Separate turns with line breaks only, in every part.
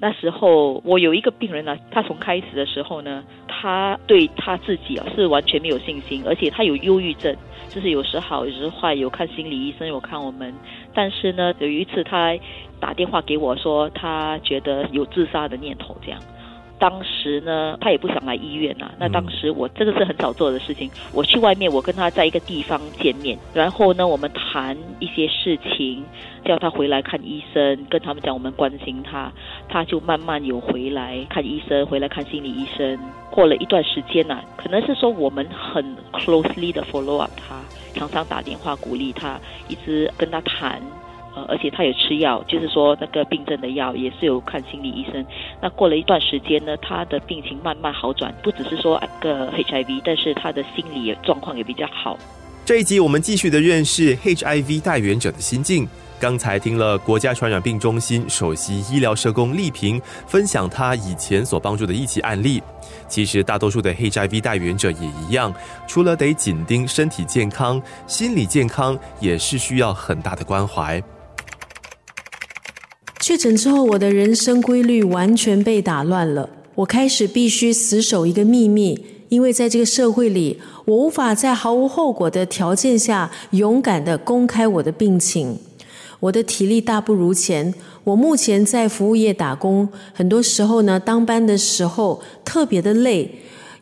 那时候我有一个病人呢，他从开始的时候呢，他对他自己啊是完全没有信心，而且他有忧郁症，就是有时好有时坏，有看心理医生，有看我们。但是呢，有一次他打电话给我说，他觉得有自杀的念头，这样。当时呢，他也不想来医院呐。那当时我这个是很少做的事情。我去外面，我跟他在一个地方见面，然后呢，我们谈一些事情，叫他回来看医生，跟他们讲我们关心他，他就慢慢有回来看医生，回来看心理医生。过了一段时间呐，可能是说我们很 closely 的 follow up 他，常常打电话鼓励他，一直跟他谈。呃，而且他有吃药，就是说那个病症的药也是有看心理医生。那过了一段时间呢，他的病情慢慢好转，不只是说个 HIV，但是他的心理状况也比较好。
这一集我们继续的认识 HIV 带源者的心境。刚才听了国家传染病中心首席医疗社工丽萍分享他以前所帮助的一起案例。其实大多数的 HIV 带源者也一样，除了得紧盯身体健康，心理健康也是需要很大的关怀。
确诊之后，我的人生规律完全被打乱了。我开始必须死守一个秘密，因为在这个社会里，我无法在毫无后果的条件下勇敢的公开我的病情。我的体力大不如前，我目前在服务业打工，很多时候呢，当班的时候特别的累，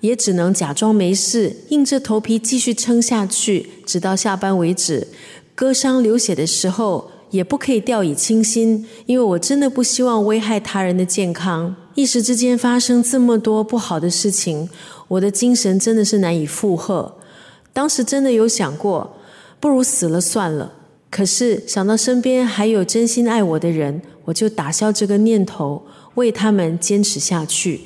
也只能假装没事，硬着头皮继续撑下去，直到下班为止。割伤流血的时候。也不可以掉以轻心，因为我真的不希望危害他人的健康。一时之间发生这么多不好的事情，我的精神真的是难以负荷。当时真的有想过，不如死了算了。可是想到身边还有真心爱我的人，我就打消这个念头，为他们坚持下去。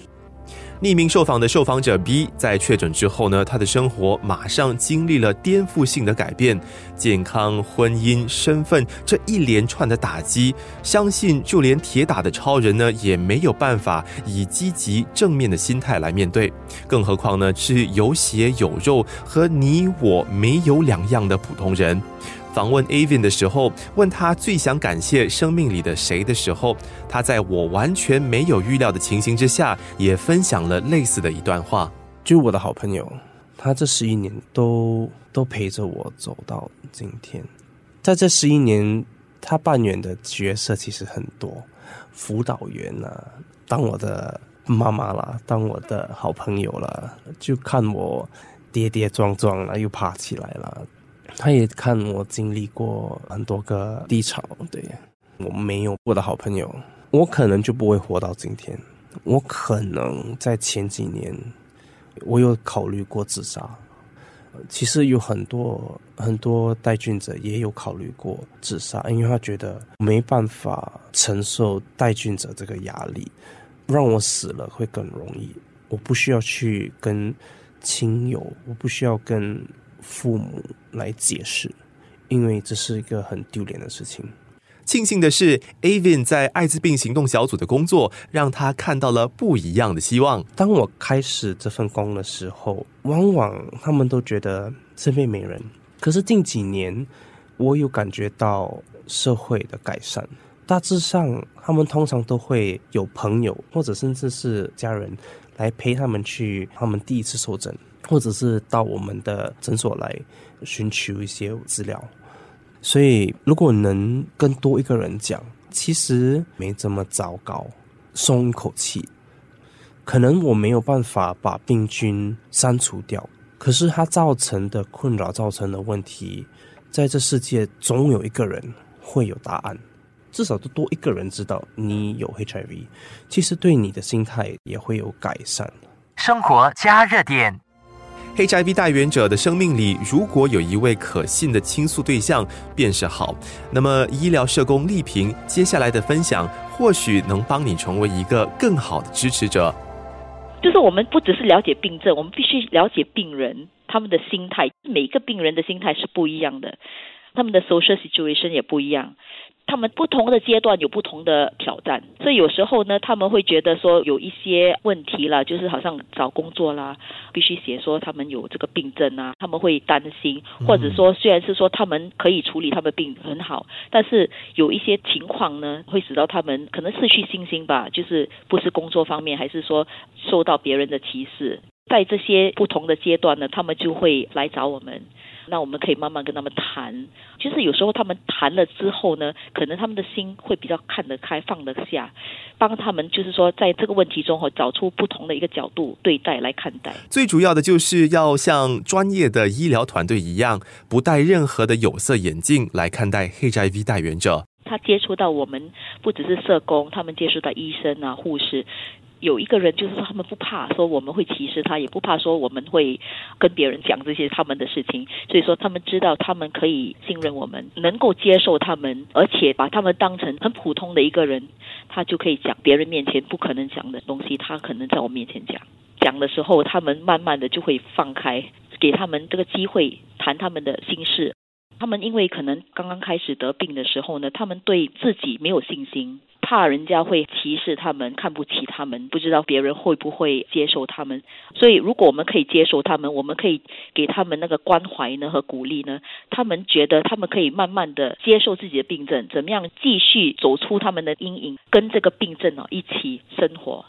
匿名受访的受访者 B 在确诊之后呢，他的生活马上经历了颠覆性的改变，健康、婚姻、身份这一连串的打击，相信就连铁打的超人呢也没有办法以积极正面的心态来面对，更何况呢是有血有肉和你我没有两样的普通人。访问 Avin 的时候，问他最想感谢生命里的谁的时候，他在我完全没有预料的情形之下，也分享了类似的一段话。
就我的好朋友，他这十一年都都陪着我走到今天。在这十一年，他扮演的角色其实很多，辅导员呐，当我的妈妈啦，当我的好朋友啦，就看我跌跌撞撞了，又爬起来了。他也看我经历过很多个低潮，对我没有我的好朋友，我可能就不会活到今天。我可能在前几年，我有考虑过自杀。其实有很多很多带菌者也有考虑过自杀，因为他觉得没办法承受带菌者这个压力，让我死了会更容易。我不需要去跟亲友，我不需要跟。父母来解释，因为这是一个很丢脸的事情。
庆幸的是，Avin 在艾滋病行动小组的工作，让他看到了不一样的希望。
当我开始这份工的时候，往往他们都觉得身边没人。可是近几年，我有感觉到社会的改善。大致上，他们通常都会有朋友或者甚至是家人来陪他们去他们第一次受诊。或者是到我们的诊所来寻求一些资料，所以如果能跟多一个人讲，其实没这么糟糕，松一口气。可能我没有办法把病菌删除掉，可是它造成的困扰、造成的问题，在这世界总有一个人会有答案，至少都多一个人知道你有 HIV，其实对你的心态也会有改善。
生活加热点。HIV 带源者的生命里，如果有一位可信的倾诉对象，便是好。那么，医疗社工丽萍接下来的分享，或许能帮你成为一个更好的支持者。
就是我们不只是了解病症，我们必须了解病人他们的心态。每一个病人的心态是不一样的，他们的 social situation 也不一样。他们不同的阶段有不同的挑战，所以有时候呢，他们会觉得说有一些问题啦，就是好像找工作啦，必须写说他们有这个病症啊，他们会担心，或者说虽然是说他们可以处理他们病很好，但是有一些情况呢，会使到他们可能失去信心吧，就是不是工作方面，还是说受到别人的歧视。在这些不同的阶段呢，他们就会来找我们，那我们可以慢慢跟他们谈。其实有时候他们谈了之后呢，可能他们的心会比较看得开、放得下，帮他们就是说在这个问题中哈，找出不同的一个角度对待来看待。
最主要的就是要像专业的医疗团队一样，不戴任何的有色眼镜来看待 HIV 带源者。
他接触到我们不只是社工，他们接触到医生啊、护士。有一个人就是说，他们不怕说我们会歧视他，也不怕说我们会跟别人讲这些他们的事情。所以说，他们知道他们可以信任我们，能够接受他们，而且把他们当成很普通的一个人，他就可以讲别人面前不可能讲的东西，他可能在我面前讲。讲的时候，他们慢慢的就会放开，给他们这个机会谈他们的心事。他们因为可能刚刚开始得病的时候呢，他们对自己没有信心。怕人家会歧视他们，看不起他们，不知道别人会不会接受他们。所以，如果我们可以接受他们，我们可以给他们那个关怀呢和鼓励呢，他们觉得他们可以慢慢的接受自己的病症，怎么样继续走出他们的阴影，跟这个病症哦一起生活。